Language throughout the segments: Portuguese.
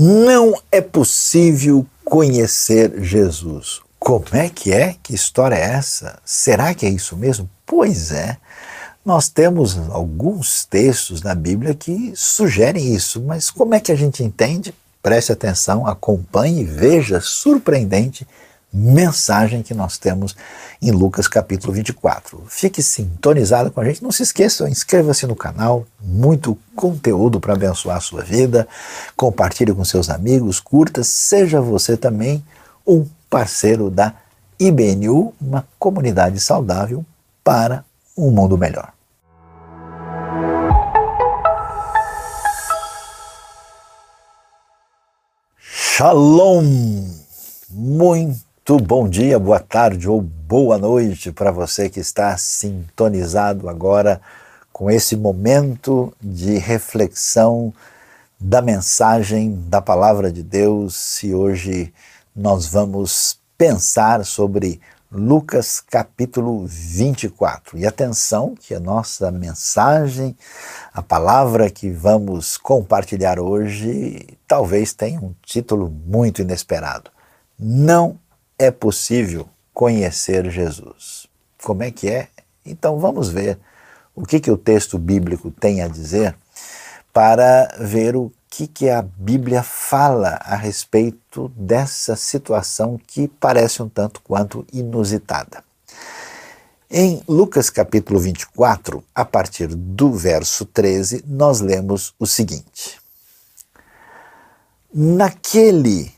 Não é possível conhecer Jesus. Como é que é? Que história é essa? Será que é isso mesmo? Pois é. Nós temos alguns textos na Bíblia que sugerem isso, mas como é que a gente entende? Preste atenção, acompanhe e veja surpreendente mensagem que nós temos em Lucas capítulo 24. Fique sintonizado com a gente. Não se esqueça, inscreva-se no canal, muito conteúdo para abençoar a sua vida. Compartilhe com seus amigos, curta, seja você também um parceiro da IBNU, uma comunidade saudável para um mundo melhor. Shalom! Muito muito bom dia, boa tarde ou boa noite para você que está sintonizado agora com esse momento de reflexão da mensagem da palavra de Deus. E hoje nós vamos pensar sobre Lucas capítulo 24. E atenção que a nossa mensagem, a palavra que vamos compartilhar hoje, talvez tenha um título muito inesperado. Não é possível conhecer Jesus. Como é que é? Então vamos ver o que, que o texto bíblico tem a dizer para ver o que, que a Bíblia fala a respeito dessa situação que parece um tanto quanto inusitada. Em Lucas capítulo 24, a partir do verso 13, nós lemos o seguinte: Naquele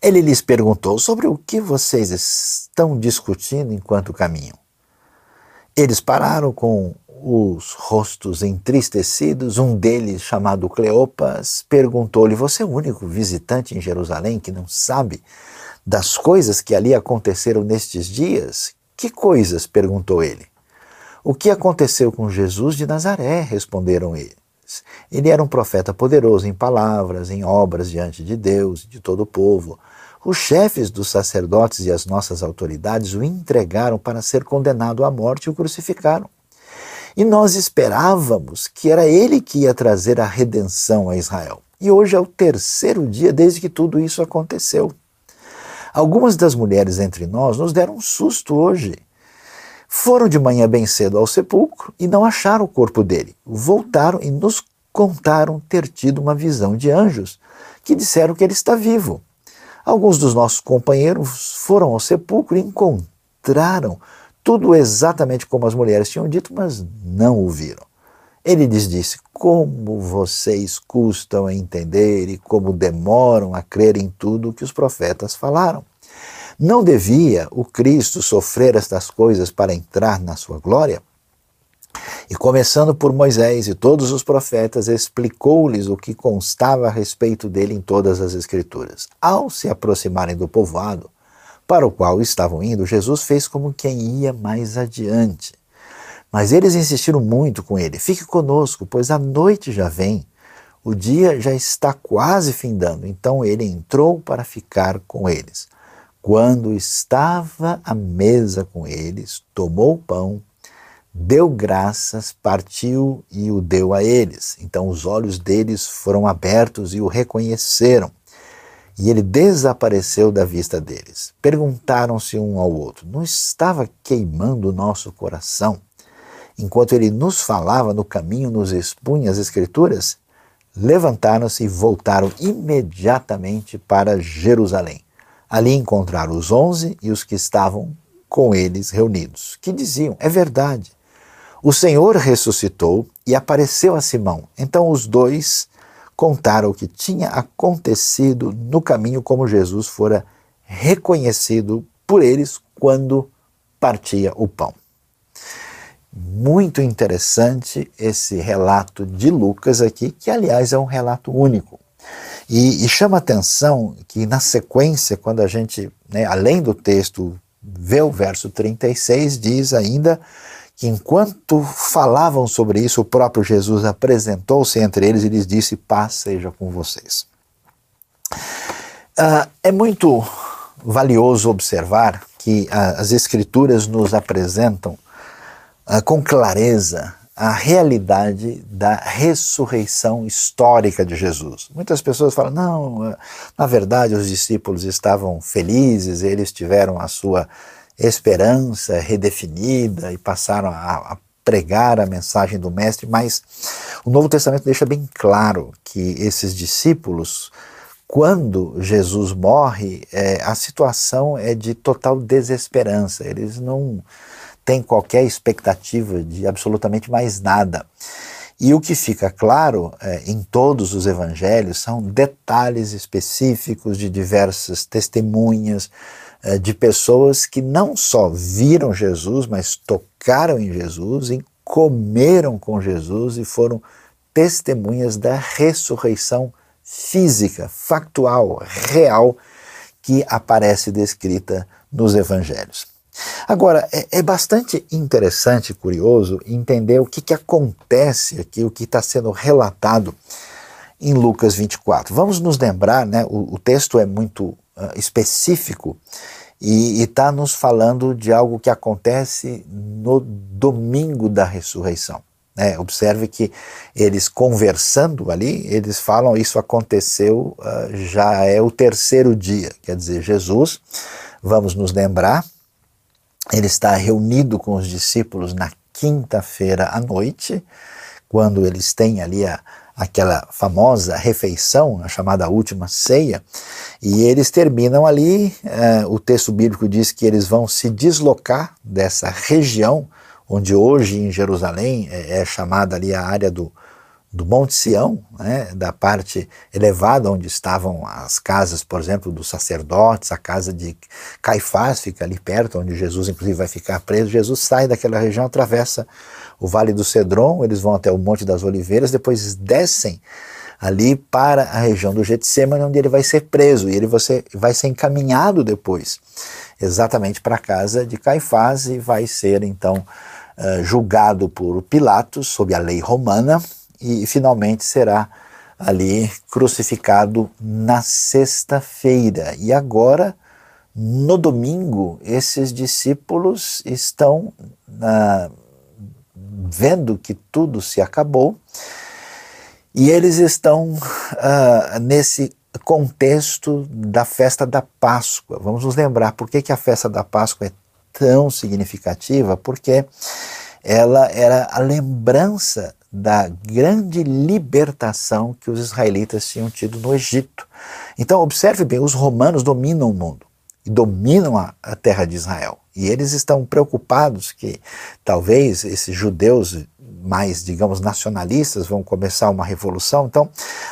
Ele lhes perguntou sobre o que vocês estão discutindo enquanto caminham. Eles pararam com os rostos entristecidos. Um deles, chamado Cleopas, perguntou-lhe: Você é o único visitante em Jerusalém que não sabe das coisas que ali aconteceram nestes dias? Que coisas? perguntou ele. O que aconteceu com Jesus de Nazaré? responderam eles. Ele era um profeta poderoso em palavras, em obras diante de Deus e de todo o povo. Os chefes dos sacerdotes e as nossas autoridades o entregaram para ser condenado à morte e o crucificaram. E nós esperávamos que era ele que ia trazer a redenção a Israel. E hoje é o terceiro dia desde que tudo isso aconteceu. Algumas das mulheres entre nós nos deram um susto hoje. Foram de manhã bem cedo ao sepulcro e não acharam o corpo dele. Voltaram e nos contaram ter tido uma visão de anjos que disseram que ele está vivo. Alguns dos nossos companheiros foram ao sepulcro e encontraram tudo exatamente como as mulheres tinham dito, mas não o viram. Ele lhes disse: Como vocês custam a entender e como demoram a crer em tudo o que os profetas falaram. Não devia o Cristo sofrer estas coisas para entrar na sua glória? E começando por Moisés e todos os profetas, explicou-lhes o que constava a respeito dele em todas as Escrituras. Ao se aproximarem do povoado para o qual estavam indo, Jesus fez como quem ia mais adiante. Mas eles insistiram muito com ele: Fique conosco, pois a noite já vem. O dia já está quase findando. Então ele entrou para ficar com eles. Quando estava à mesa com eles, tomou o pão deu graças, partiu e o deu a eles. Então os olhos deles foram abertos e o reconheceram. E ele desapareceu da vista deles. Perguntaram-se um ao outro: Não estava queimando o nosso coração? Enquanto ele nos falava no caminho, nos expunha as Escrituras? Levantaram-se e voltaram imediatamente para Jerusalém. Ali encontraram os onze e os que estavam com eles reunidos, que diziam: É verdade, o Senhor ressuscitou e apareceu a Simão. Então os dois contaram o que tinha acontecido no caminho, como Jesus fora reconhecido por eles quando partia o pão. Muito interessante esse relato de Lucas aqui, que aliás é um relato único. E, e chama atenção que na sequência, quando a gente, né, além do texto, vê o verso 36, diz ainda que enquanto falavam sobre isso, o próprio Jesus apresentou-se entre eles e lhes disse: Paz seja com vocês. Uh, é muito valioso observar que uh, as Escrituras nos apresentam uh, com clareza a realidade da ressurreição histórica de Jesus. Muitas pessoas falam: não, na verdade os discípulos estavam felizes, eles tiveram a sua esperança redefinida e passaram a, a pregar a mensagem do Mestre, mas o Novo Testamento deixa bem claro que esses discípulos, quando Jesus morre, é, a situação é de total desesperança, eles não têm qualquer expectativa de absolutamente mais nada. E o que fica claro é, em todos os evangelhos são detalhes específicos de diversas testemunhas, é, de pessoas que não só viram Jesus, mas tocaram em Jesus e comeram com Jesus e foram testemunhas da ressurreição física, factual, real, que aparece descrita nos evangelhos. Agora, é, é bastante interessante curioso entender o que, que acontece aqui, o que está sendo relatado em Lucas 24. Vamos nos lembrar, né, o, o texto é muito uh, específico e está nos falando de algo que acontece no domingo da ressurreição. Né? Observe que eles conversando ali, eles falam isso aconteceu uh, já é o terceiro dia, quer dizer, Jesus, vamos nos lembrar, ele está reunido com os discípulos na quinta-feira à noite, quando eles têm ali a, aquela famosa refeição, a chamada última ceia, e eles terminam ali. Eh, o texto bíblico diz que eles vão se deslocar dessa região, onde hoje em Jerusalém é, é chamada ali a área do, do Monte Sião, né, da parte elevada onde estavam as casas, por exemplo, dos sacerdotes, a casa de Caifás fica ali perto, onde Jesus inclusive vai ficar preso. Jesus sai daquela região, atravessa o Vale do Cedron, eles vão até o Monte das Oliveiras, depois descem ali para a região do Getsemane, onde ele vai ser preso e ele vai ser encaminhado depois, exatamente para a casa de Caifás e vai ser então uh, julgado por Pilatos sob a lei romana e finalmente será ali crucificado na sexta-feira. E agora, no domingo, esses discípulos estão uh, vendo que tudo se acabou e eles estão uh, nesse contexto da festa da Páscoa. Vamos nos lembrar por que, que a festa da Páscoa é tão significativa, porque ela era a lembrança da grande libertação que os israelitas tinham tido no Egito. Então, observe bem: os romanos dominam o mundo e dominam a, a terra de Israel. E eles estão preocupados que talvez esses judeus mais, digamos, nacionalistas vão começar uma revolução. Então,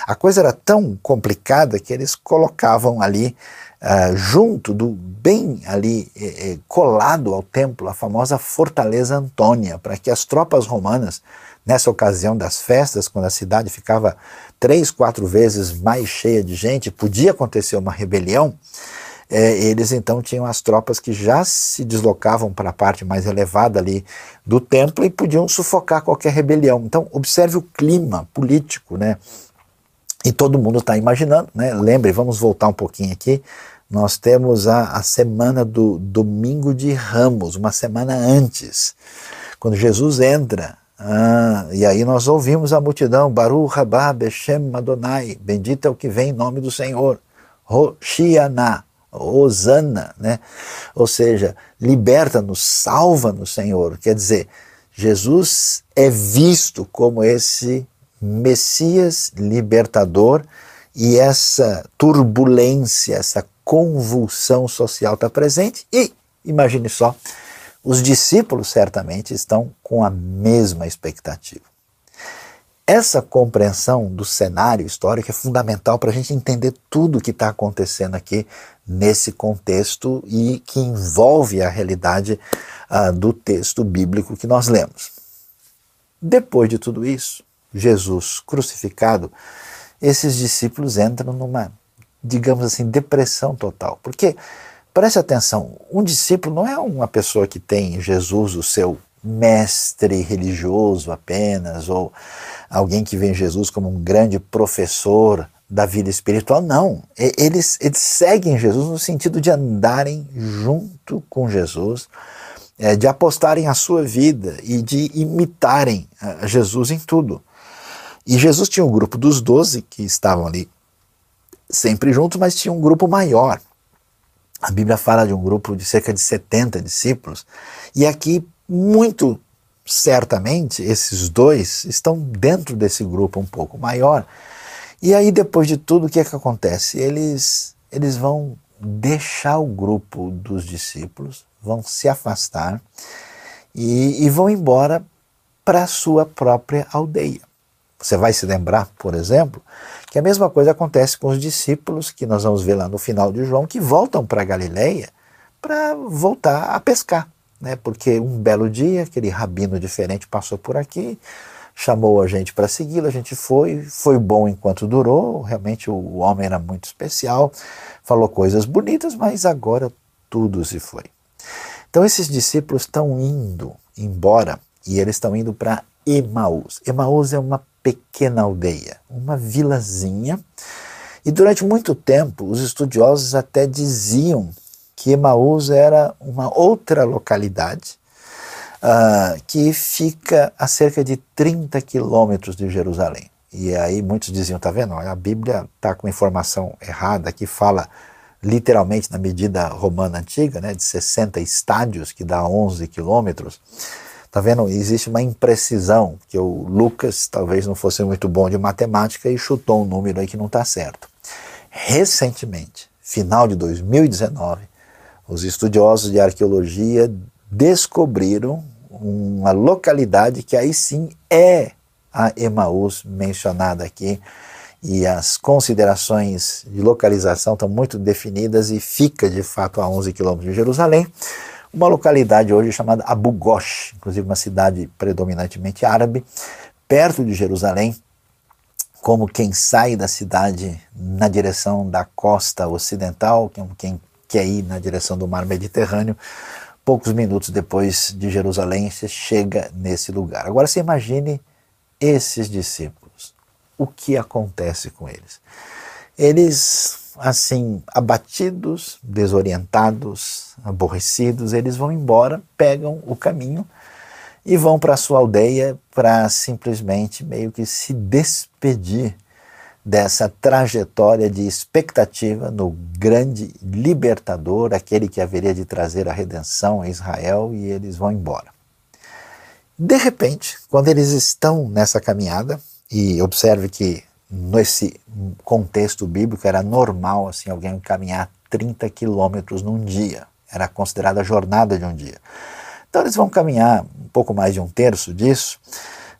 a coisa era tão complicada que eles colocavam ali, uh, junto do, bem ali eh, eh, colado ao templo, a famosa Fortaleza Antônia, para que as tropas romanas Nessa ocasião das festas, quando a cidade ficava três, quatro vezes mais cheia de gente, podia acontecer uma rebelião, é, eles então tinham as tropas que já se deslocavam para a parte mais elevada ali do templo e podiam sufocar qualquer rebelião. Então, observe o clima político, né? E todo mundo está imaginando, né? Lembre, vamos voltar um pouquinho aqui. Nós temos a, a semana do domingo de Ramos, uma semana antes, quando Jesus entra ah, e aí nós ouvimos a multidão, Baruch Rabá Beshem Adonai, bendito é o que vem em nome do Senhor, Roshiana, Osana, né? Ou seja, liberta-nos, salva-nos, Senhor. Quer dizer, Jesus é visto como esse Messias libertador e essa turbulência, essa convulsão social está presente e, imagine só, os discípulos certamente estão com a mesma expectativa. Essa compreensão do cenário histórico é fundamental para a gente entender tudo o que está acontecendo aqui nesse contexto e que envolve a realidade uh, do texto bíblico que nós lemos. Depois de tudo isso, Jesus crucificado esses discípulos entram numa, digamos assim, depressão total. Porque, preste atenção, um discípulo não é uma pessoa que tem Jesus, o seu mestre religioso apenas, ou alguém que vê Jesus como um grande professor da vida espiritual, não. Eles, eles seguem Jesus no sentido de andarem junto com Jesus, é, de apostarem a sua vida e de imitarem Jesus em tudo. E Jesus tinha um grupo dos doze que estavam ali sempre juntos, mas tinha um grupo maior. A Bíblia fala de um grupo de cerca de 70 discípulos, e aqui, muito certamente, esses dois estão dentro desse grupo um pouco maior. E aí, depois de tudo, o que é que acontece? Eles, eles vão deixar o grupo dos discípulos, vão se afastar e, e vão embora para a sua própria aldeia. Você vai se lembrar, por exemplo, que a mesma coisa acontece com os discípulos, que nós vamos ver lá no final de João, que voltam para Galileia para voltar a pescar. Né? Porque um belo dia, aquele rabino diferente passou por aqui, chamou a gente para segui-lo, a gente foi, foi bom enquanto durou, realmente o homem era muito especial, falou coisas bonitas, mas agora tudo se foi. Então esses discípulos estão indo embora e eles estão indo para Emaús. Emaús é uma pequena aldeia, uma vilazinha. E durante muito tempo, os estudiosos até diziam que Emaús era uma outra localidade uh, que fica a cerca de 30 quilômetros de Jerusalém. E aí muitos diziam, tá vendo? A Bíblia está com informação errada, que fala literalmente na medida romana antiga, né, de 60 estádios, que dá 11 quilômetros. Tá vendo? Existe uma imprecisão, que o Lucas talvez não fosse muito bom de matemática e chutou um número aí que não está certo. Recentemente, final de 2019, os estudiosos de arqueologia descobriram uma localidade que aí sim é a Emaús mencionada aqui. E as considerações de localização estão muito definidas e fica de fato a 11 quilômetros de Jerusalém. Uma localidade hoje chamada Abu Ghosh, inclusive uma cidade predominantemente árabe, perto de Jerusalém, como quem sai da cidade na direção da costa ocidental, como quem quer ir na direção do mar Mediterrâneo, poucos minutos depois de Jerusalém, você chega nesse lugar. Agora você imagine esses discípulos. O que acontece com eles? Eles assim, abatidos, desorientados, aborrecidos, eles vão embora, pegam o caminho e vão para a sua aldeia para simplesmente meio que se despedir dessa trajetória de expectativa no grande libertador, aquele que haveria de trazer a redenção a Israel, e eles vão embora. De repente, quando eles estão nessa caminhada, e observe que nesse contexto bíblico era normal assim alguém caminhar 30 quilômetros num dia. Era considerada a jornada de um dia. Então eles vão caminhar um pouco mais de um terço disso.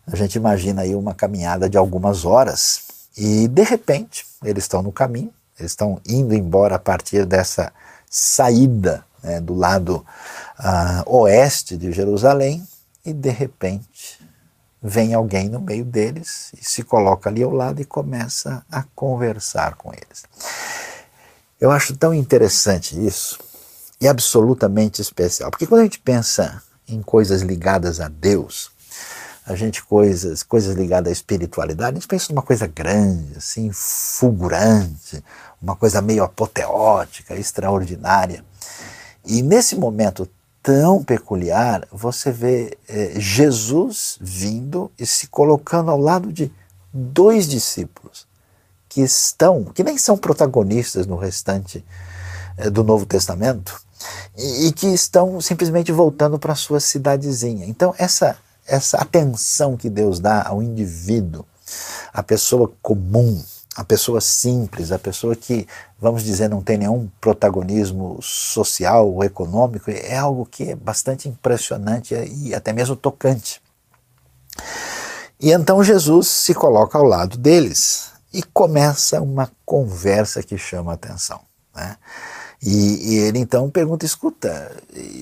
A gente imagina aí uma caminhada de algumas horas e de repente eles estão no caminho, eles estão indo embora a partir dessa saída né, do lado uh, oeste de Jerusalém e de repente vem alguém no meio deles e se coloca ali ao lado e começa a conversar com eles. Eu acho tão interessante isso e absolutamente especial, porque quando a gente pensa em coisas ligadas a Deus, a gente coisas coisas ligadas à espiritualidade, a gente pensa numa coisa grande, assim, fulgurante, uma coisa meio apoteótica, extraordinária. E nesse momento tão peculiar, você vê é, Jesus vindo e se colocando ao lado de dois discípulos que estão, que nem são protagonistas no restante é, do Novo Testamento, e, e, que estão simplesmente voltando para sua cidadezinha. Então, essa, essa atenção que Deus dá ao indivíduo, à pessoa comum, a pessoa simples, a pessoa que, vamos dizer, não tem nenhum protagonismo social ou econômico, é algo que é bastante impressionante e até mesmo tocante. E então Jesus se coloca ao lado deles e começa uma conversa que chama a atenção. Né? E, e, ele então pergunta: escuta,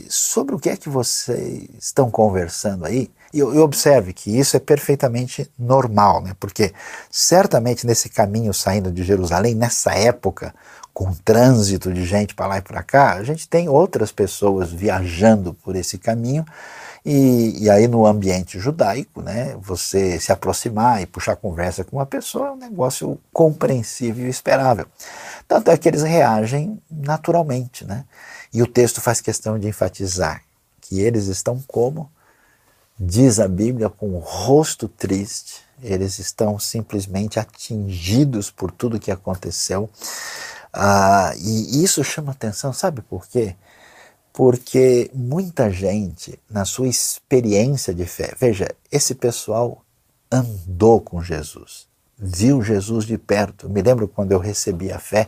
sobre o que é que vocês estão conversando aí? E, e observe que isso é perfeitamente normal, né? porque certamente nesse caminho saindo de Jerusalém, nessa época, com trânsito de gente para lá e para cá, a gente tem outras pessoas viajando por esse caminho. E, e, aí no ambiente judaico, né, você se aproximar e puxar conversa com uma pessoa é um negócio compreensível e esperável. Tanto é que eles reagem naturalmente, né? E o texto faz questão de enfatizar que eles estão como diz a Bíblia com o rosto triste, eles estão simplesmente atingidos por tudo que aconteceu. Ah, e isso chama atenção, sabe por quê? Porque muita gente, na sua experiência de fé, veja, esse pessoal andou com Jesus, viu Jesus de perto. Me lembro quando eu recebi a fé,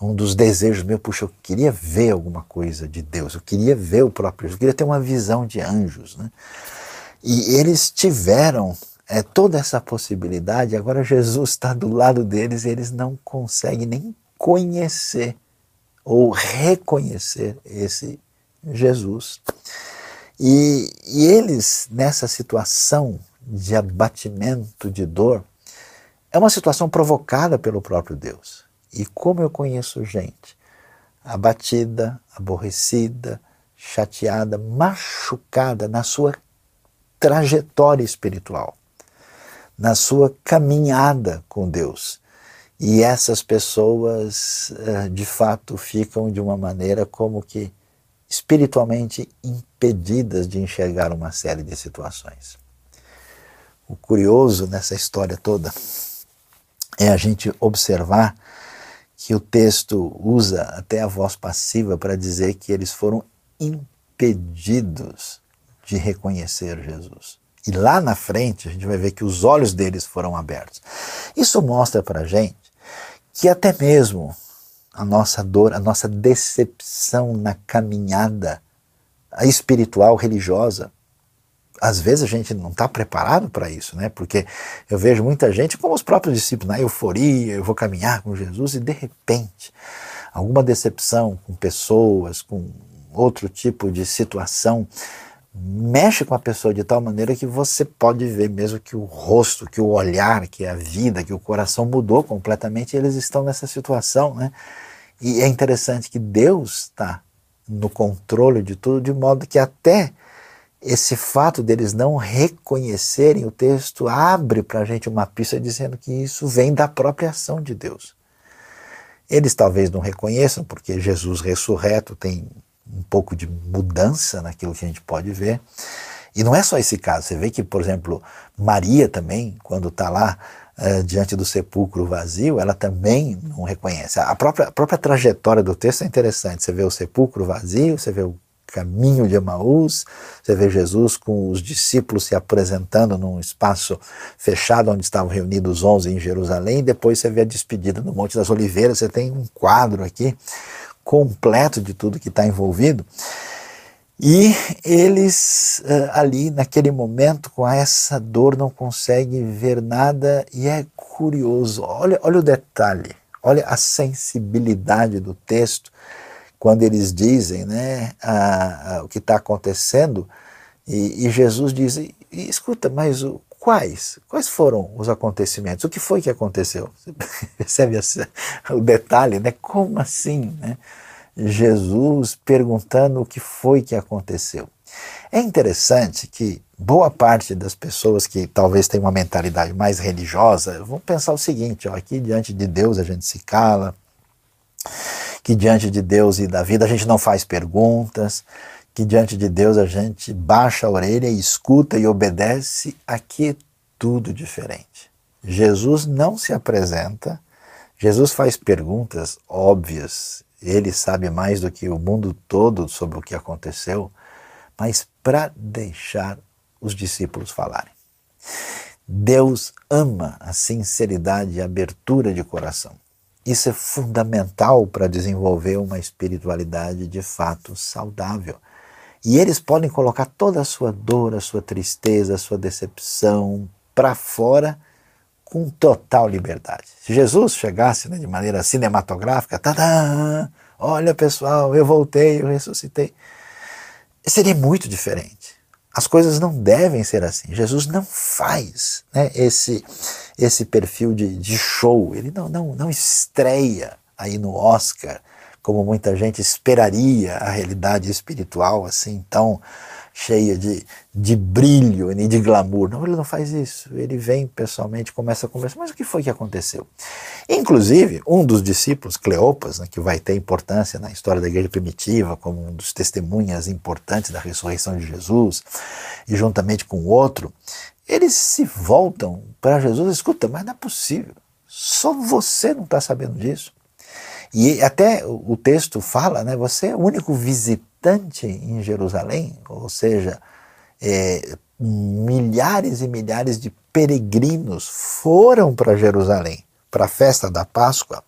um dos desejos meu, puxa, eu queria ver alguma coisa de Deus, eu queria ver o próprio Jesus, eu queria ter uma visão de anjos. Né? E eles tiveram é, toda essa possibilidade, agora Jesus está do lado deles e eles não conseguem nem conhecer ou reconhecer esse Jesus. E, e eles, nessa situação de abatimento, de dor, é uma situação provocada pelo próprio Deus. E como eu conheço gente abatida, aborrecida, chateada, machucada na sua trajetória espiritual, na sua caminhada com Deus. E essas pessoas, eh, de fato, ficam de uma maneira como que espiritualmente impedidas de enxergar uma série de situações. O curioso nessa história toda é a gente observar que o texto usa até a voz passiva para dizer que eles foram impedidos de reconhecer Jesus. E lá na frente a gente vai ver que os olhos deles foram abertos. Isso mostra para a gente que até mesmo a nossa dor, a nossa decepção na caminhada espiritual, religiosa. Às vezes a gente não está preparado para isso, né? Porque eu vejo muita gente, como os próprios discípulos, na euforia, eu vou caminhar com Jesus e de repente alguma decepção com pessoas, com outro tipo de situação, mexe com a pessoa de tal maneira que você pode ver mesmo que o rosto, que o olhar, que a vida, que o coração mudou completamente e eles estão nessa situação, né? E é interessante que Deus está no controle de tudo, de modo que até esse fato deles não reconhecerem, o texto abre para a gente uma pista dizendo que isso vem da própria ação de Deus. Eles talvez não reconheçam, porque Jesus ressurreto tem um pouco de mudança naquilo que a gente pode ver. E não é só esse caso, você vê que, por exemplo, Maria também, quando está lá uh, diante do sepulcro vazio, ela também não reconhece. A própria, a própria trajetória do texto é interessante. Você vê o sepulcro vazio, você vê o caminho de Emaús, você vê Jesus com os discípulos se apresentando num espaço fechado onde estavam reunidos os onze em Jerusalém, e depois você vê a despedida no Monte das Oliveiras, você tem um quadro aqui completo de tudo que está envolvido. E eles uh, ali naquele momento, com essa dor, não conseguem ver nada, e é curioso, olha, olha o detalhe, olha a sensibilidade do texto, quando eles dizem né, a, a, o que está acontecendo, e, e, Jesus diz: e, escuta, mas o, quais? Quais foram os acontecimentos? O que foi que aconteceu? Você percebe o detalhe, né? Como assim? Né? Jesus perguntando o que foi que aconteceu. É interessante que boa parte das pessoas que talvez tenham uma mentalidade mais religiosa vão pensar o seguinte: ó, aqui diante de Deus a gente se cala, que diante de Deus e da vida a gente não faz perguntas, que diante de Deus a gente baixa a orelha escuta e obedece. Aqui é tudo diferente. Jesus não se apresenta, Jesus faz perguntas óbvias ele sabe mais do que o mundo todo sobre o que aconteceu, mas para deixar os discípulos falarem. Deus ama a sinceridade e a abertura de coração. Isso é fundamental para desenvolver uma espiritualidade de fato saudável. E eles podem colocar toda a sua dor, a sua tristeza, a sua decepção para fora com total liberdade. Se Jesus chegasse né, de maneira cinematográfica, tadã, Olha, pessoal, eu voltei, eu ressuscitei. Seria muito diferente. As coisas não devem ser assim. Jesus não faz né, esse, esse perfil de, de show. Ele não, não, não estreia aí no Oscar como muita gente esperaria a realidade espiritual assim tão cheia de, de brilho e de glamour. Não, ele não faz isso. Ele vem pessoalmente, começa a conversar. Mas o que foi que aconteceu? Inclusive, um dos discípulos, Cleopas, né, que vai ter importância na história da igreja primitiva, como um dos testemunhas importantes da ressurreição de Jesus, e juntamente com o outro, eles se voltam para Jesus. Escuta, mas não é possível. Só você não está sabendo disso. E até o texto fala, né? Você é o único visitante em Jerusalém, ou seja, é, milhares e milhares de peregrinos foram para Jerusalém para a festa da Páscoa.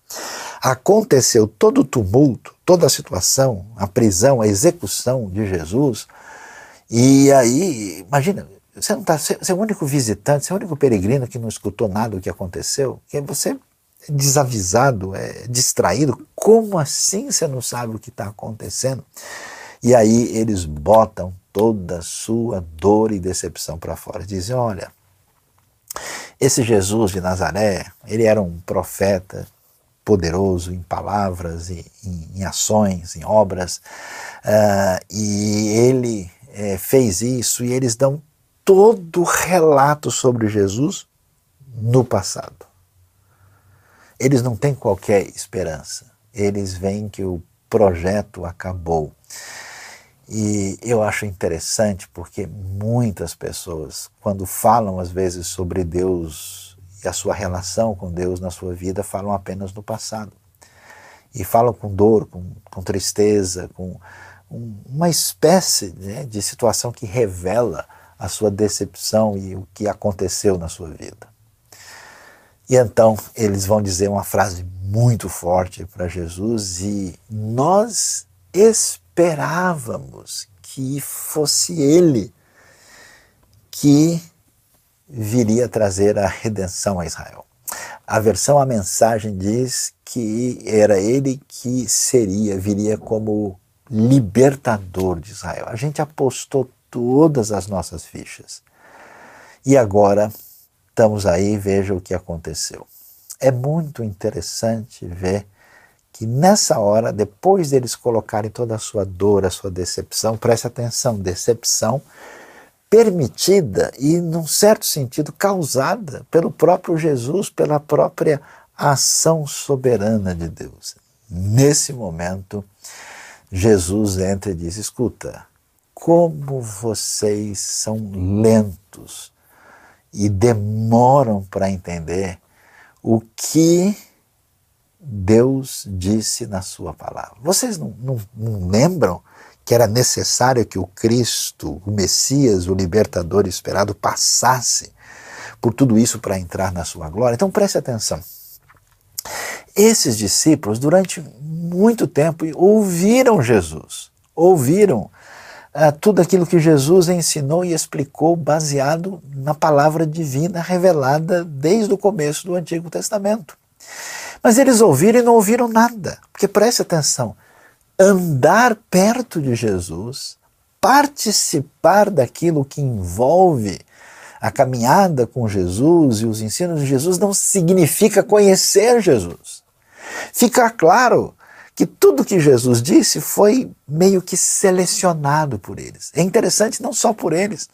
Aconteceu todo o tumulto, toda a situação, a prisão, a execução de Jesus. E aí, imagina, você não tá, você é o único visitante, você é o único peregrino que não escutou nada do que aconteceu. E você desavisado, é, distraído. Como assim você não sabe o que está acontecendo? E aí eles botam toda a sua dor e decepção para fora. Dizem: olha, esse Jesus de Nazaré, ele era um profeta poderoso em palavras, em, em, em ações, em obras, uh, e ele é, fez isso, e eles dão todo o relato sobre Jesus no passado eles não têm qualquer esperança. Eles veem que o projeto acabou. E eu acho interessante porque muitas pessoas, quando falam às vezes sobre Deus e a sua relação com Deus na sua vida, falam apenas no passado. E falam com dor, com, com tristeza, com um, uma espécie né, de situação que revela a sua decepção e o que aconteceu na sua vida. E então eles vão dizer uma frase muito forte para Jesus e nós esperávamos que fosse ele que viria trazer a redenção a Israel. A versão a mensagem diz que era ele que seria, viria como libertador de Israel. A gente apostou todas as nossas fichas. E agora estamos aí, veja o que aconteceu. É muito interessante ver que nessa hora, depois deles colocarem toda a sua dor, a sua decepção, preste atenção, decepção permitida e, num certo sentido, causada pelo próprio Jesus, pela própria ação soberana de Deus. Nesse momento, Jesus entra e diz: Escuta, como vocês são lentos e demoram para entender o que Deus disse na Sua palavra. Vocês não, não, não lembram que era necessário que o Cristo, o Messias, o libertador esperado, passasse por tudo isso para entrar na Sua glória? Então preste atenção. Esses discípulos, durante muito tempo, ouviram Jesus, ouviram tudo aquilo que Jesus ensinou e explicou baseado na palavra divina revelada desde o começo do Antigo Testamento. Mas eles ouviram e não ouviram nada, porque preste atenção: andar perto de Jesus, participar daquilo que envolve a caminhada com Jesus e os ensinos de Jesus não significa conhecer Jesus. Fica claro que tudo que Jesus disse foi meio que selecionado por eles. É interessante não só por eles,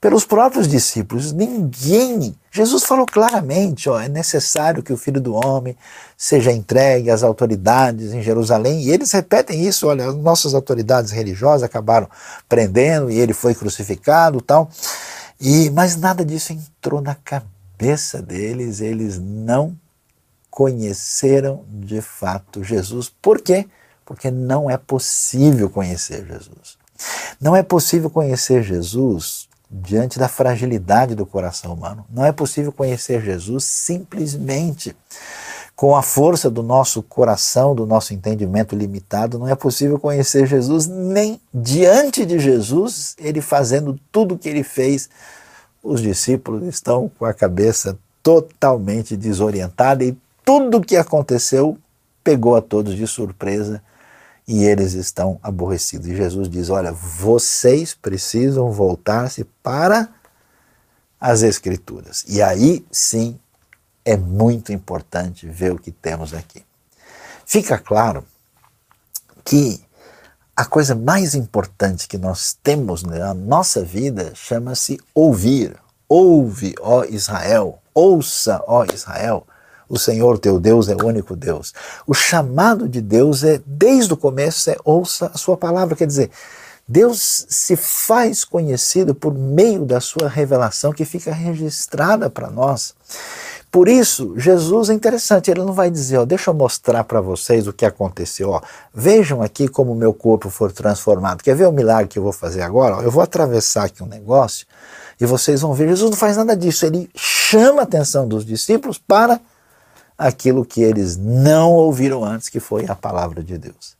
pelos próprios discípulos. Ninguém. Jesus falou claramente: ó, é necessário que o filho do homem seja entregue às autoridades em Jerusalém. E eles repetem isso: olha, as nossas autoridades religiosas acabaram prendendo e ele foi crucificado tal. E, mas nada disso entrou na cabeça deles, eles não conheceram de fato Jesus. Por quê? Porque não é possível conhecer Jesus. Não é possível conhecer Jesus diante da fragilidade do coração humano. Não é possível conhecer Jesus simplesmente com a força do nosso coração, do nosso entendimento limitado. Não é possível conhecer Jesus nem diante de Jesus, ele fazendo tudo o que ele fez. Os discípulos estão com a cabeça totalmente desorientada e tudo o que aconteceu pegou a todos de surpresa, e eles estão aborrecidos. E Jesus diz: Olha, vocês precisam voltar-se para as Escrituras. E aí sim é muito importante ver o que temos aqui. Fica claro que a coisa mais importante que nós temos na nossa vida chama-se ouvir. Ouve, ó Israel, ouça, ó Israel. O Senhor teu Deus é o único Deus. O chamado de Deus é, desde o começo, é ouça a sua palavra. Quer dizer, Deus se faz conhecido por meio da sua revelação que fica registrada para nós. Por isso, Jesus é interessante, ele não vai dizer, ó, deixa eu mostrar para vocês o que aconteceu, ó, vejam aqui como o meu corpo foi transformado. Quer ver o milagre que eu vou fazer agora? Ó, eu vou atravessar aqui um negócio e vocês vão ver. Jesus não faz nada disso, ele chama a atenção dos discípulos para aquilo que eles não ouviram antes, que foi a palavra de Deus.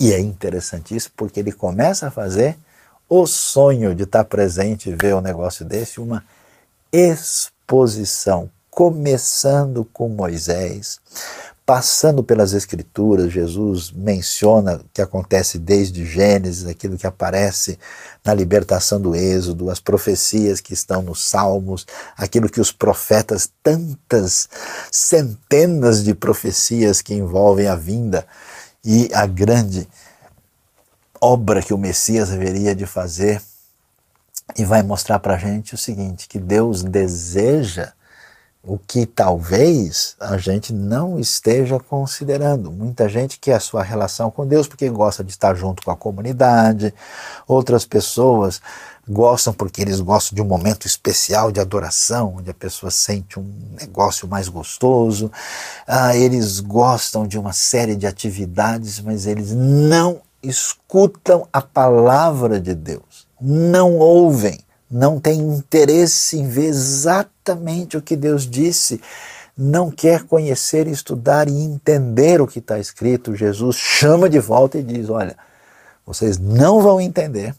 E é interessante isso porque ele começa a fazer o sonho de estar presente e ver um negócio desse, uma exposição começando com Moisés, passando pelas Escrituras, Jesus menciona que acontece desde Gênesis, aquilo que aparece na libertação do Êxodo, as profecias que estão nos Salmos, aquilo que os profetas, tantas centenas de profecias que envolvem a vinda e a grande obra que o Messias haveria de fazer, e vai mostrar para a gente o seguinte: que Deus deseja o que talvez a gente não esteja considerando. Muita gente quer a sua relação com Deus porque gosta de estar junto com a comunidade, outras pessoas gostam porque eles gostam de um momento especial de adoração, onde a pessoa sente um negócio mais gostoso, ah, eles gostam de uma série de atividades, mas eles não escutam a palavra de Deus, não ouvem não tem interesse em ver exatamente o que Deus disse, não quer conhecer, estudar e entender o que está escrito, Jesus chama de volta e diz: Olha, vocês não vão entender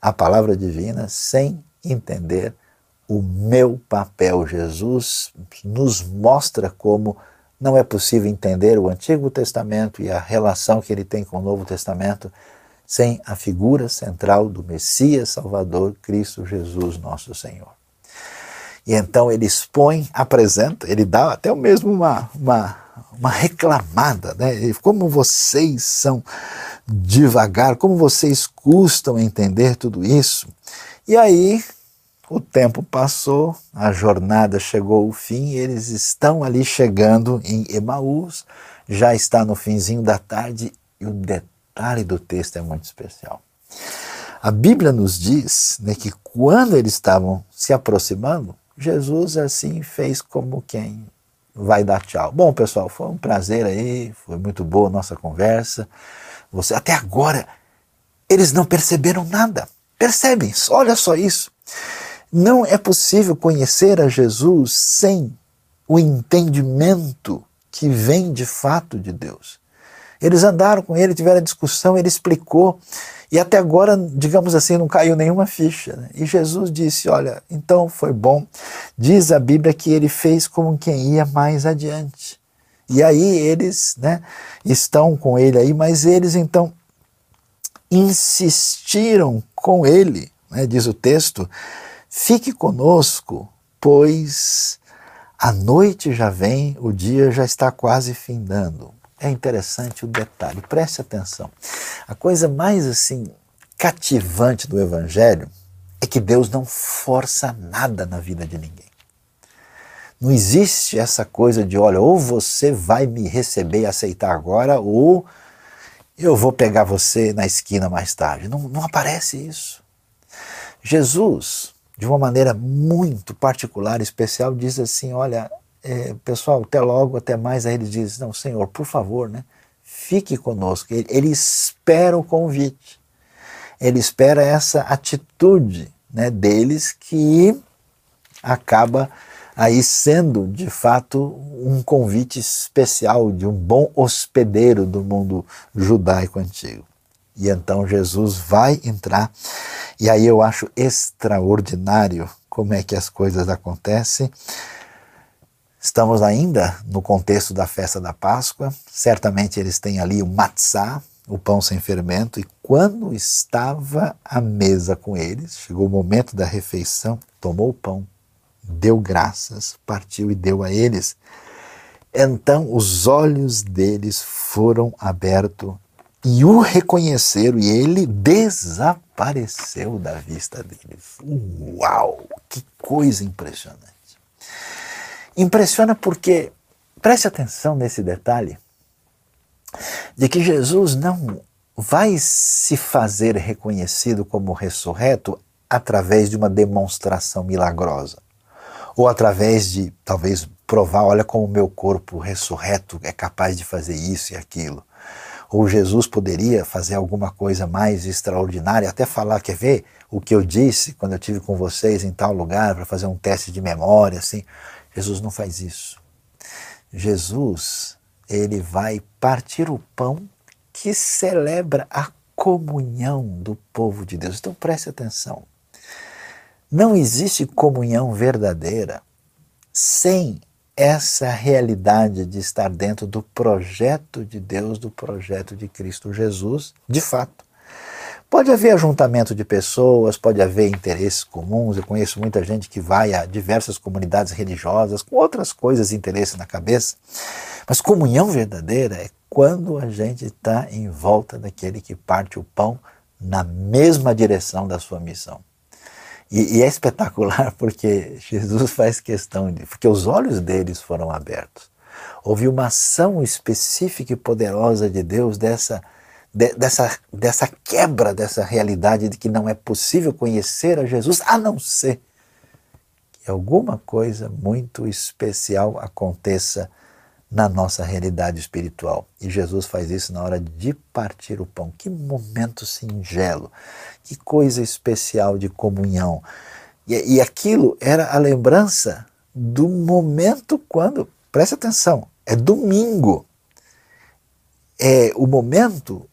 a palavra divina sem entender o meu papel. Jesus nos mostra como não é possível entender o Antigo Testamento e a relação que ele tem com o Novo Testamento sem a figura central do Messias Salvador, Cristo Jesus, nosso Senhor. E então ele expõe, apresenta, ele dá até mesmo uma, uma, uma reclamada, né? Como vocês são devagar, como vocês custam entender tudo isso. E aí o tempo passou, a jornada chegou ao fim, eles estão ali chegando em Emaús, já está no finzinho da tarde e o detalhe detalhe do texto é muito especial. A Bíblia nos diz né, que quando eles estavam se aproximando, Jesus assim fez como quem vai dar tchau. Bom, pessoal, foi um prazer aí, foi muito boa a nossa conversa. Você até agora eles não perceberam nada. Percebem? Olha só isso. Não é possível conhecer a Jesus sem o entendimento que vem de fato de Deus. Eles andaram com ele, tiveram discussão, ele explicou. E até agora, digamos assim, não caiu nenhuma ficha. Né? E Jesus disse: Olha, então foi bom. Diz a Bíblia que ele fez como quem ia mais adiante. E aí eles né, estão com ele aí, mas eles então insistiram com ele, né, diz o texto: fique conosco, pois a noite já vem, o dia já está quase findando é interessante o detalhe, preste atenção. A coisa mais assim cativante do evangelho é que Deus não força nada na vida de ninguém. Não existe essa coisa de, olha, ou você vai me receber e aceitar agora, ou eu vou pegar você na esquina mais tarde. Não, não aparece isso. Jesus, de uma maneira muito particular, especial, diz assim: olha, é, pessoal, até logo, até mais. Aí ele diz: Não, Senhor, por favor, né, fique conosco. Ele, ele espera o convite, ele espera essa atitude né, deles que acaba aí sendo de fato um convite especial de um bom hospedeiro do mundo judaico antigo. E então Jesus vai entrar, e aí eu acho extraordinário como é que as coisas acontecem. Estamos ainda no contexto da festa da Páscoa. Certamente eles têm ali o matzá, o pão sem fermento, e quando estava à mesa com eles, chegou o momento da refeição, tomou o pão, deu graças, partiu e deu a eles. Então os olhos deles foram abertos e o reconheceram, e ele desapareceu da vista deles. Uau! Que coisa impressionante! Impressiona porque, preste atenção nesse detalhe, de que Jesus não vai se fazer reconhecido como ressurreto através de uma demonstração milagrosa, ou através de talvez provar, olha como o meu corpo ressurreto é capaz de fazer isso e aquilo. Ou Jesus poderia fazer alguma coisa mais extraordinária, até falar, quer ver o que eu disse quando eu tive com vocês em tal lugar para fazer um teste de memória, assim. Jesus não faz isso. Jesus, ele vai partir o pão que celebra a comunhão do povo de Deus. Então preste atenção. Não existe comunhão verdadeira sem essa realidade de estar dentro do projeto de Deus, do projeto de Cristo Jesus, de fato. Pode haver ajuntamento de pessoas, pode haver interesses comuns. Eu conheço muita gente que vai a diversas comunidades religiosas com outras coisas, interesses na cabeça. Mas comunhão verdadeira é quando a gente está em volta daquele que parte o pão na mesma direção da sua missão. E, e, é espetacular porque Jesus faz questão de. porque os olhos deles foram abertos. Houve uma ação específica e poderosa de Deus dessa, de, dessa, dessa quebra dessa realidade de que não é possível conhecer a Jesus a não ser que alguma coisa muito especial aconteça na nossa realidade espiritual. E Jesus faz isso na hora de partir o pão. Que momento singelo, que coisa especial de comunhão. E, e aquilo era a lembrança do momento quando, preste atenção, é domingo. É o momento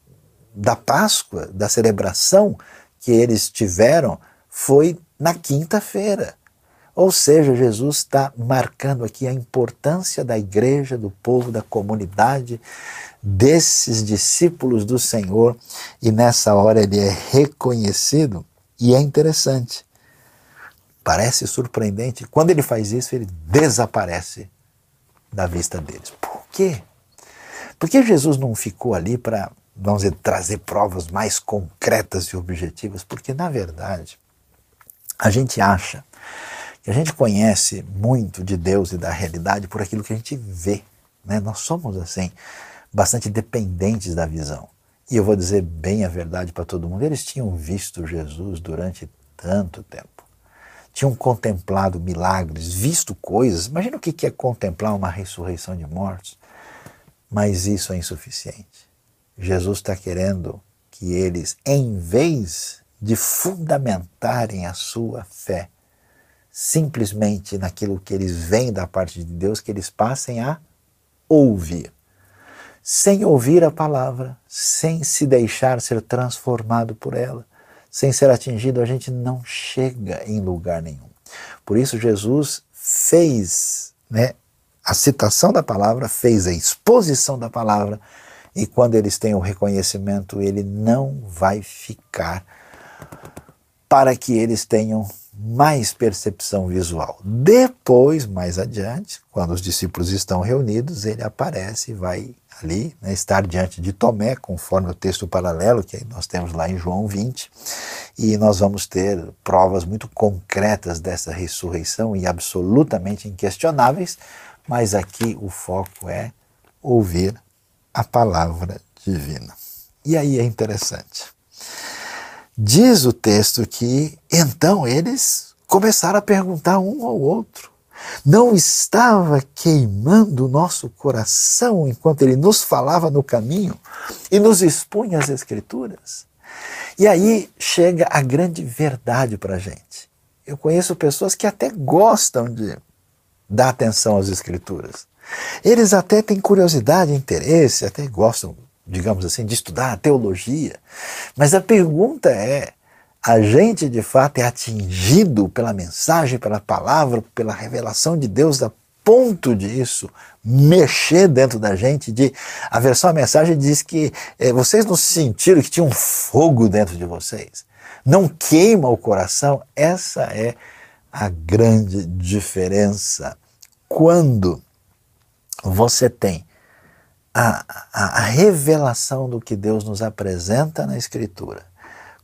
da Páscoa, da celebração que eles tiveram, foi na quinta-feira. Ou seja, Jesus está marcando aqui a importância da igreja, do povo, da comunidade, desses discípulos do Senhor, e nessa hora ele é reconhecido, e é interessante. Parece surpreendente. Quando ele faz isso, ele desaparece da vista deles. Por quê? Porque Jesus não ficou ali para, vamos dizer, trazer provas mais concretas e objetivas, porque na verdade a gente acha a gente conhece muito de Deus e da realidade por aquilo que a gente vê. Né? Nós somos, assim, bastante dependentes da visão. E eu vou dizer bem a verdade para todo mundo: eles tinham visto Jesus durante tanto tempo. Tinham contemplado milagres, visto coisas. Imagina o que é contemplar uma ressurreição de mortos. Mas isso é insuficiente. Jesus está querendo que eles, em vez de fundamentarem a sua fé simplesmente naquilo que eles veem da parte de Deus, que eles passem a ouvir. Sem ouvir a palavra, sem se deixar ser transformado por ela, sem ser atingido, a gente não chega em lugar nenhum. Por isso, Jesus fez né, a citação da palavra, fez a exposição da palavra, e quando eles têm o reconhecimento, ele não vai ficar para que eles tenham mais percepção visual. Depois, mais adiante, quando os discípulos estão reunidos, ele aparece e vai ali né, estar diante de Tomé, conforme o texto paralelo que nós temos lá em João 20, e nós vamos ter provas muito concretas dessa ressurreição e absolutamente inquestionáveis, mas aqui o foco é ouvir a palavra divina. E aí é interessante. Diz o texto que então eles começaram a perguntar um ao outro. Não estava queimando o nosso coração enquanto ele nos falava no caminho e nos expunha as Escrituras? E aí chega a grande verdade para a gente. Eu conheço pessoas que até gostam de dar atenção às Escrituras. Eles até têm curiosidade, interesse, até gostam digamos assim, de estudar a teologia. Mas a pergunta é: a gente de fato é atingido pela mensagem, pela palavra, pela revelação de Deus da ponto disso mexer dentro da gente, de a versão a mensagem diz que é, vocês não sentiram que tinha um fogo dentro de vocês, não queima o coração. Essa é a grande diferença. Quando você tem a, a, a revelação do que Deus nos apresenta na Escritura,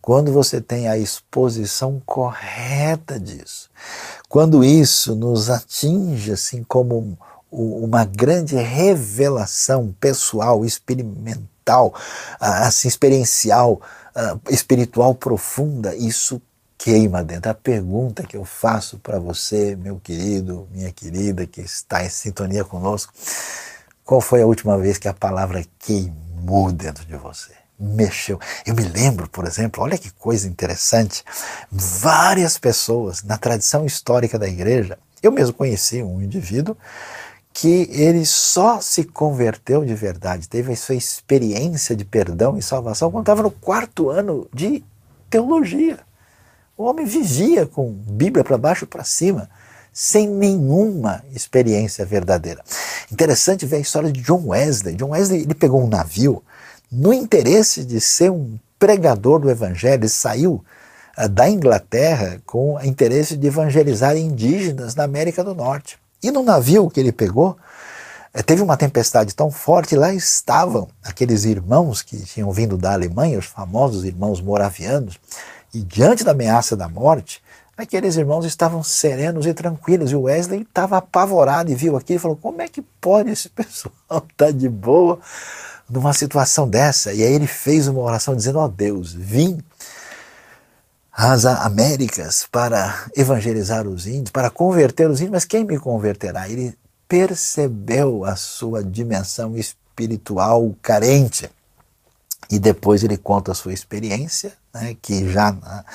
quando você tem a exposição correta disso, quando isso nos atinge assim como uma grande revelação pessoal, experimental, assim, experiencial, espiritual profunda, isso queima dentro. A pergunta que eu faço para você, meu querido, minha querida, que está em sintonia conosco, qual foi a última vez que a palavra queimou dentro de você? mexeu. Eu me lembro, por exemplo, olha que coisa interessante, várias pessoas na tradição histórica da igreja, eu mesmo conheci um indivíduo que ele só se converteu de verdade, teve a sua experiência de perdão e salvação quando estava no quarto ano de teologia. O homem vivia com Bíblia para baixo e para cima, sem nenhuma experiência verdadeira. Interessante ver a história de John Wesley. John Wesley ele pegou um navio no interesse de ser um pregador do evangelho, saiu uh, da Inglaterra com o interesse de evangelizar indígenas na América do Norte. E no navio que ele pegou, uh, teve uma tempestade tão forte, lá estavam aqueles irmãos que tinham vindo da Alemanha, os famosos irmãos moravianos, e diante da ameaça da morte, aqueles irmãos estavam serenos e tranquilos, e o Wesley estava apavorado e viu aquilo e falou: como é que pode esse pessoal estar tá de boa? numa situação dessa. E aí ele fez uma oração dizendo: Ó oh Deus, vim às Américas para evangelizar os índios, para converter os índios, mas quem me converterá? Ele percebeu a sua dimensão espiritual carente. E depois ele conta a sua experiência, né, que já na,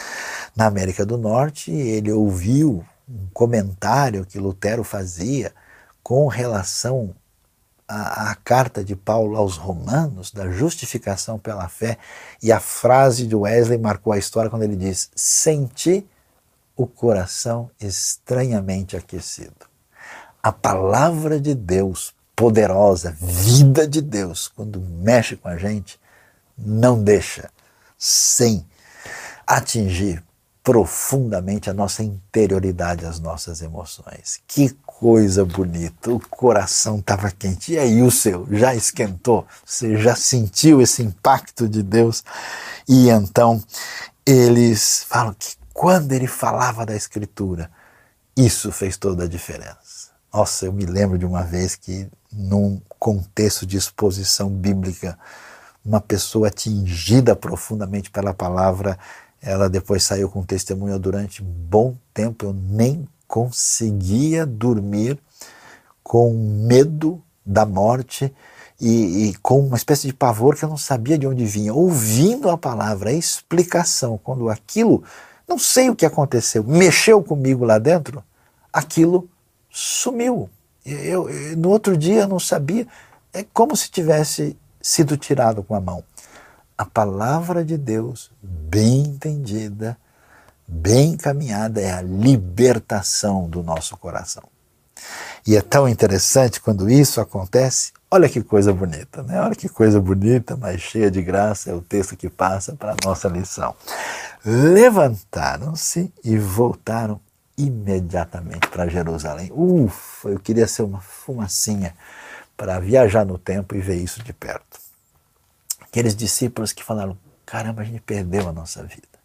na América do Norte ele ouviu um comentário que Lutero fazia com relação a, a, carta de Paulo aos Romanos, da justificação pela fé, e a frase de Wesley marcou a história quando ele diz: Senti o coração estranhamente aquecido. A palavra de Deus, poderosa, vida de Deus, quando mexe com a gente, não deixa sem atingir profundamente a nossa interioridade, as nossas emoções. Que coisa bonita, o coração estava quente. E aí o seu já esquentou? Você já sentiu esse impacto de Deus? E então eles falam que quando ele falava da Escritura, isso fez toda a diferença. Nossa, eu me lembro de uma vez que, num contexto de exposição bíblica, uma pessoa atingida profundamente pela palavra ela depois saiu com testemunho durante bom tempo. Eu nem conseguia dormir com medo da morte e, e, com uma espécie de pavor que eu não sabia de onde vinha. Ouvindo a palavra, a explicação, quando aquilo, não sei o que aconteceu, mexeu comigo lá dentro, aquilo sumiu. Eu, eu no outro dia eu não sabia, é como se tivesse sido tirado com a mão a palavra de Deus, bem entendida, bem encaminhada, é a libertação do nosso coração. E é tão interessante quando isso acontece. Olha que coisa bonita, né? Olha que coisa bonita, mas cheia de graça é o texto que passa para a nossa lição. Levantaram-se e voltaram imediatamente para Jerusalém. Ufa, eu queria ser uma fumacinha para viajar no tempo e ver isso de perto. Aqueles discípulos que falaram: caramba, a gente perdeu a nossa vida.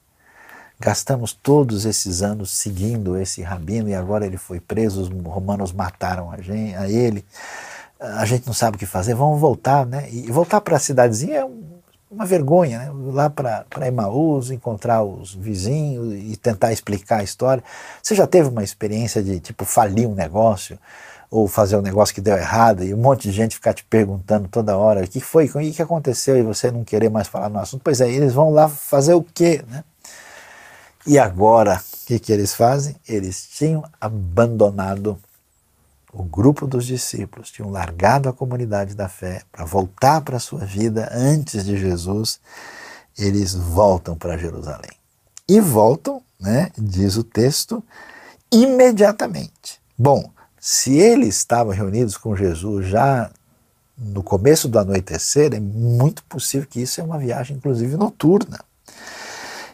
Gastamos todos esses anos seguindo esse rabino e agora ele foi preso, os romanos mataram a, gente, a ele. A gente não sabe o que fazer, vamos voltar, né? E voltar para a cidadezinha é uma vergonha, né? Lá para Emaús, encontrar os vizinhos e tentar explicar a história. Você já teve uma experiência de, tipo, falir um negócio? Ou fazer um negócio que deu errado e um monte de gente ficar te perguntando toda hora o que foi, o que aconteceu e você não querer mais falar no assunto. Pois é, eles vão lá fazer o quê? Né? E agora, o que, que eles fazem? Eles tinham abandonado o grupo dos discípulos, tinham largado a comunidade da fé para voltar para a sua vida antes de Jesus. Eles voltam para Jerusalém. E voltam, né, diz o texto, imediatamente. Bom, Se eles estavam reunidos com Jesus já no começo do anoitecer, é muito possível que isso é uma viagem, inclusive, noturna.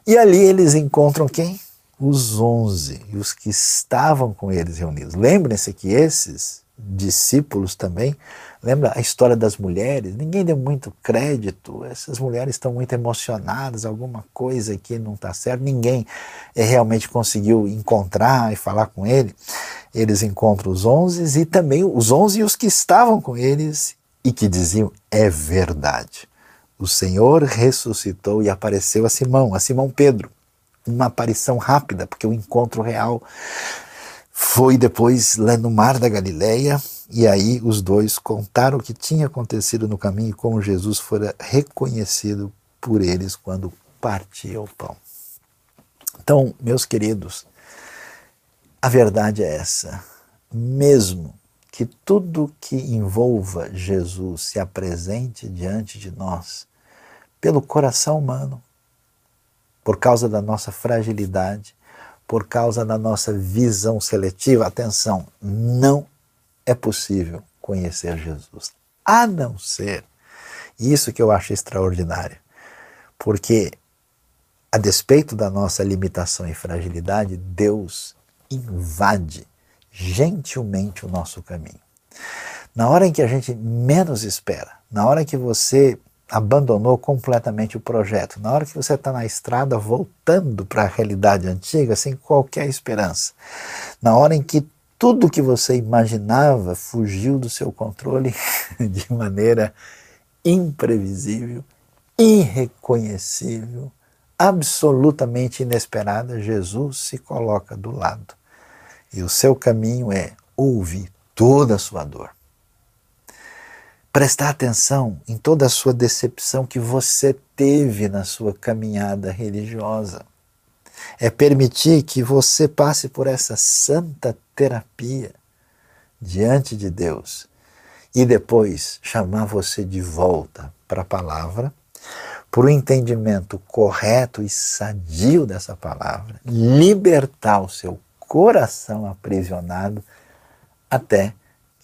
E ali eles encontram quem? Os onze e os que estavam com eles reunidos. Lembrem-se que esses discípulos também, lembra a história das mulheres? Ninguém deu muito crédito, essas mulheres estão muito emocionadas, alguma coisa aqui não está certo, ninguém eh, realmente conseguiu encontrar e falar com ele. Eles encontram os onze e também os onze e os que estavam com eles e que diziam: é verdade. O Senhor ressuscitou e apareceu a Simão, a Simão Pedro. Uma aparição rápida, porque o encontro real foi depois lá no Mar da Galileia, e aí os dois contaram o que tinha acontecido no caminho e como Jesus fora reconhecido por eles quando partia o pão. Então, meus queridos, a verdade é essa. Mesmo que tudo que envolva Jesus se apresente diante de nós pelo coração humano, por causa da nossa fragilidade, por causa da nossa visão seletiva. Atenção, não é possível conhecer Jesus, a não ser, isso que eu acho extraordinário, porque a despeito da nossa limitação e fragilidade, Deus invade gentilmente o nosso caminho. Na hora em que a gente menos espera, na hora que você abandonou completamente o projeto, na hora que você está na estrada voltando para a realidade antiga sem qualquer esperança, na hora em que tudo que você imaginava fugiu do seu controle de maneira imprevisível, irreconhecível, absolutamente inesperada, Jesus se coloca do lado. E o seu caminho é ouvir toda a sua dor. Prestar atenção em toda a sua decepção que você teve na sua caminhada religiosa. É permitir que você passe por essa santa terapia diante de Deus e depois chamar você de volta para a palavra, para o entendimento correto e sadio dessa palavra, libertar o seu coração aprisionado até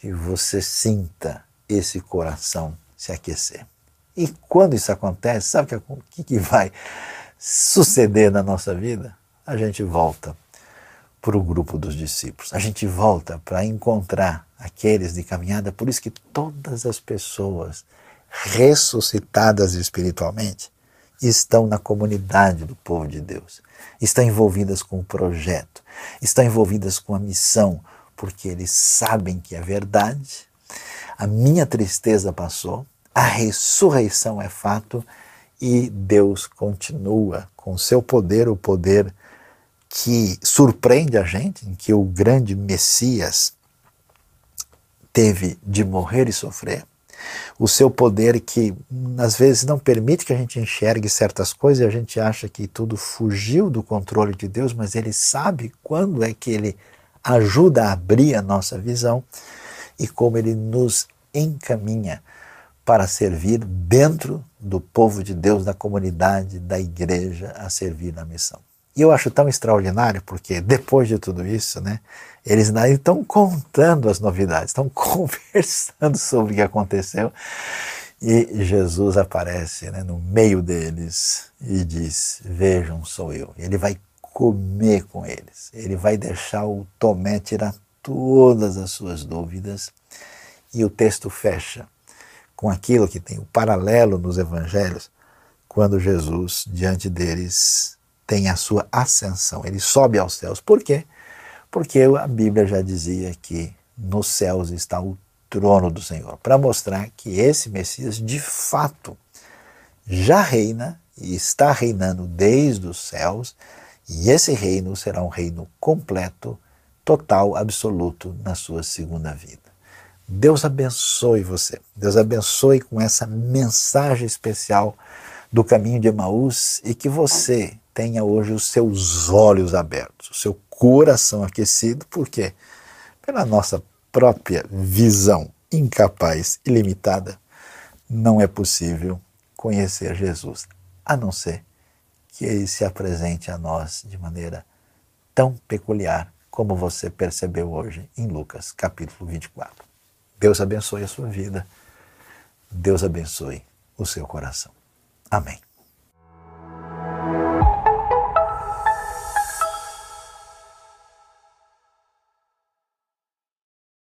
que você sinta esse coração se aquecer. E quando isso acontece, sabe o que, que vai suceder na nossa vida? A gente volta para o grupo dos discípulos, a gente volta para encontrar aqueles de caminhada. Por isso que todas as pessoas ressuscitadas espiritualmente estão na comunidade do povo de Deus, estão envolvidas com o projeto, estão envolvidas com a missão, porque eles sabem que é verdade, a minha tristeza passou, a ressurreição é fato e Deus continua com seu poder, o poder que surpreende a gente, em que o grande Messias teve de morrer e sofrer. O seu poder que às vezes não permite que a gente enxergue certas coisas e a gente acha que tudo fugiu do controle de Deus, mas ele sabe quando é que ele ajuda a abrir a nossa visão e como ele nos encaminha para servir dentro do povo de Deus, da comunidade, da igreja, a servir na missão. E eu acho tão extraordinário porque depois de tudo isso, né, eles estão contando as novidades, estão conversando sobre o que aconteceu. E Jesus aparece né, no meio deles e diz: Vejam, sou eu. Ele vai comer com eles, ele vai deixar o Tomé tirar todas as suas dúvidas. E o texto fecha com aquilo que tem o paralelo nos evangelhos, quando Jesus, diante deles, tem a sua ascensão, ele sobe aos céus. Por quê? porque a Bíblia já dizia que nos céus está o trono do Senhor, para mostrar que esse Messias de fato já reina e está reinando desde os céus, e esse reino será um reino completo, total, absoluto na sua segunda vida. Deus abençoe você. Deus abençoe com essa mensagem especial do caminho de Emaús e que você tenha hoje os seus olhos abertos, o seu coração aquecido, por quê? Pela nossa própria visão incapaz e limitada, não é possível conhecer Jesus, a não ser que ele se apresente a nós de maneira tão peculiar como você percebeu hoje em Lucas capítulo 24. Deus abençoe a sua vida. Deus abençoe o seu coração. Amém.